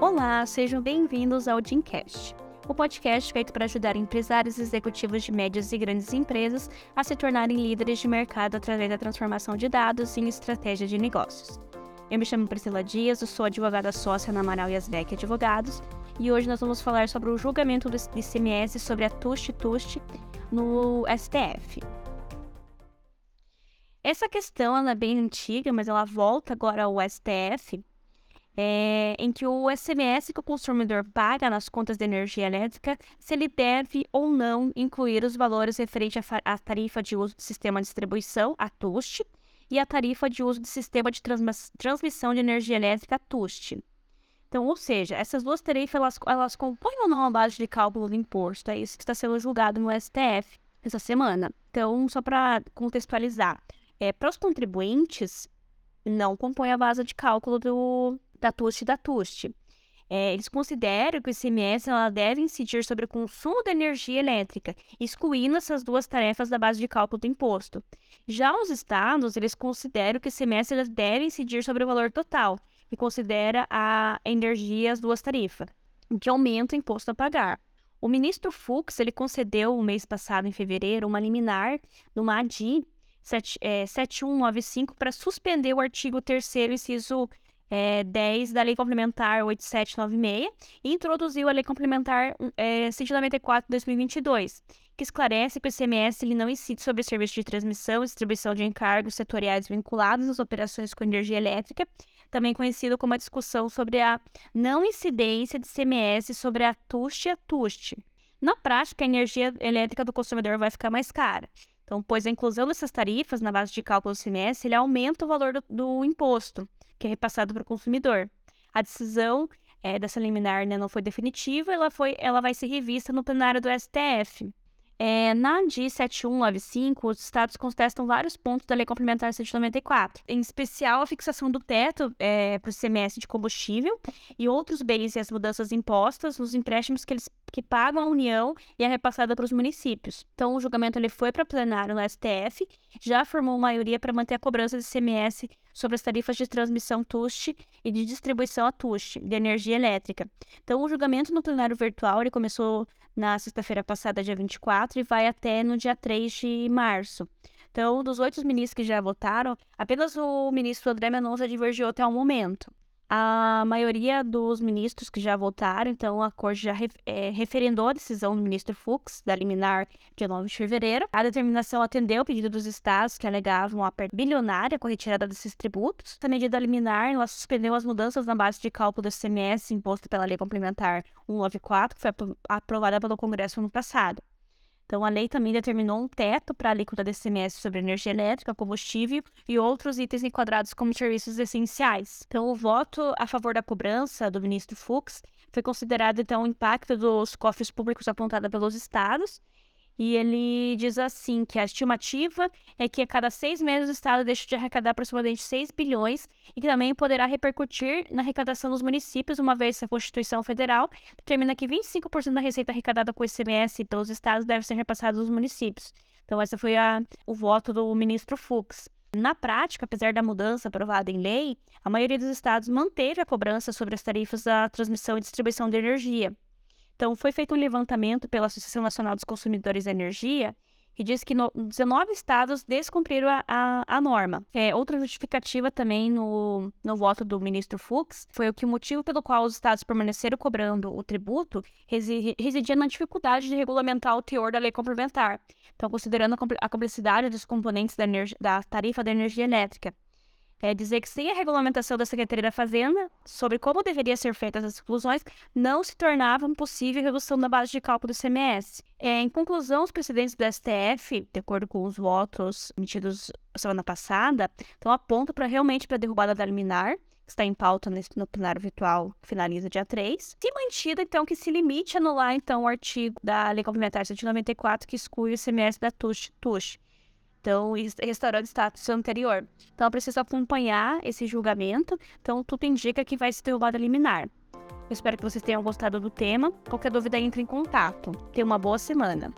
Olá, sejam bem-vindos ao Dreamcast, o podcast feito para ajudar empresários e executivos de médias e grandes empresas a se tornarem líderes de mercado através da transformação de dados em estratégia de negócios. Eu me chamo Priscila Dias, eu sou advogada sócia na Amaral Asbeck Advogados, e hoje nós vamos falar sobre o julgamento do ICMS sobre a Tust Tust no STF. Essa questão é bem antiga, mas ela volta agora ao STF é, em que o SMS que o consumidor paga nas contas de energia elétrica, se ele deve ou não incluir os valores referentes à tarifa de uso do sistema de distribuição, a TUST, e a tarifa de uso do sistema de transmissão de energia elétrica, a TUST. Então, ou seja, essas duas tarifas, elas, elas compõem ou não a base de cálculo do imposto? É isso que está sendo julgado no STF essa semana. Então, só para contextualizar, é, para os contribuintes, não compõe a base de cálculo do, da TUST e da TUST. É, eles consideram que o ICMS ela deve incidir sobre o consumo de energia elétrica, excluindo essas duas tarefas da base de cálculo do imposto. Já os estados, eles consideram que o ICMS eles deve incidir sobre o valor total, que considera a energia as duas tarifas, que aumenta o imposto a pagar. O ministro Fux ele concedeu, o mês passado, em fevereiro, uma liminar numa ADI 7, é, 7195 para suspender o artigo 3 inciso é, 10 da Lei Complementar 8796 e introduziu a Lei Complementar é, 194 de 2022, que esclarece que o ICMS ele não incide sobre serviços de transmissão e distribuição de encargos setoriais vinculados às operações com energia elétrica, também conhecido como a discussão sobre a não incidência de ICMS sobre a TUST e a TUST. Na prática, a energia elétrica do consumidor vai ficar mais cara. Então, pois a inclusão dessas tarifas na base de cálculo do ICMS, ele aumenta o valor do, do imposto que é repassado para o consumidor. A decisão é, dessa liminar né, não foi definitiva, ela, foi, ela vai ser revista no plenário do STF. É, na DI 7195, os estados contestam vários pontos da Lei Complementar 194, em especial a fixação do teto é, para o CMS de combustível e outros bens e as mudanças impostas nos empréstimos que eles que pagam a União e é repassada para os municípios. Então, o julgamento ele foi para plenário no STF, já formou maioria para manter a cobrança de CMS sobre as tarifas de transmissão TUST e de distribuição a TUST, de energia elétrica. Então, o julgamento no plenário virtual ele começou na sexta-feira passada, dia 24, e vai até no dia 3 de março. Então, dos oito ministros que já votaram, apenas o ministro André Mendonça divergiu até o momento. A maioria dos ministros que já votaram, então a Corte já é, referendou a decisão do ministro Fux, da liminar de 9 de fevereiro. A determinação atendeu o pedido dos estados que alegavam a perda bilionária com a retirada desses tributos. A medida liminar ela suspendeu as mudanças na base de cálculo do ICMS imposto pela Lei Complementar 194, que foi aprovada pelo Congresso no passado. Então, a lei também determinou um teto para a alíquota do ICMS sobre energia elétrica, combustível e outros itens enquadrados como serviços essenciais. Então, o voto a favor da cobrança do ministro Fux foi considerado, então, o impacto dos cofres públicos apontado pelos estados e ele diz assim que a estimativa é que a cada seis meses o Estado deixa de arrecadar aproximadamente 6 bilhões e que também poderá repercutir na arrecadação dos municípios, uma vez que a Constituição Federal determina que 25% da receita arrecadada com o ICMS pelos estados deve ser repassada aos municípios. Então, esse foi a, o voto do ministro Fux. Na prática, apesar da mudança aprovada em lei, a maioria dos estados manteve a cobrança sobre as tarifas da transmissão e distribuição de energia. Então, foi feito um levantamento pela Associação Nacional dos Consumidores de Energia que diz que no, 19 estados descumpriram a, a, a norma. É, outra justificativa também no, no voto do ministro Fux foi o que o motivo pelo qual os estados permaneceram cobrando o tributo residia na dificuldade de regulamentar o teor da lei complementar. Então, considerando a complexidade dos componentes da, da tarifa da energia elétrica é dizer que sem a regulamentação da Secretaria da Fazenda sobre como deveria ser feitas as exclusões, não se tornava possível redução da base de cálculo do ICMS. É, em conclusão, os presidentes do STF, de acordo com os votos emitidos semana passada, então apontam para realmente para a derrubada da liminar, que está em pauta nesse, no plenário virtual, finaliza dia 3. Se mantido, então, que se limite a anular, então, o artigo da Lei Complementar 194, que exclui o ICMS da TUSH. Então, restaurante status anterior. Então, precisa acompanhar esse julgamento. Então, tudo indica que vai se derrubada liminar. Eu espero que vocês tenham gostado do tema. Qualquer dúvida, entre em contato. Tenha uma boa semana.